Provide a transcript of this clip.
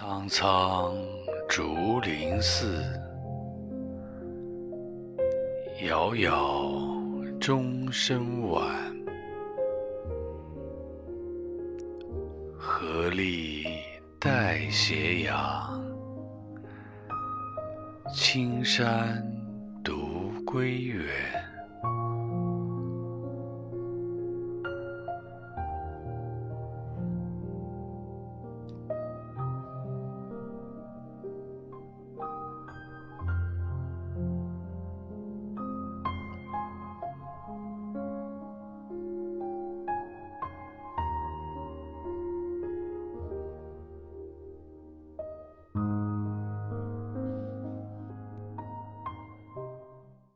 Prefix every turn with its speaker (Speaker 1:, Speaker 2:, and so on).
Speaker 1: 苍苍竹林寺杳杳钟声晚。荷笠带斜阳青山独归远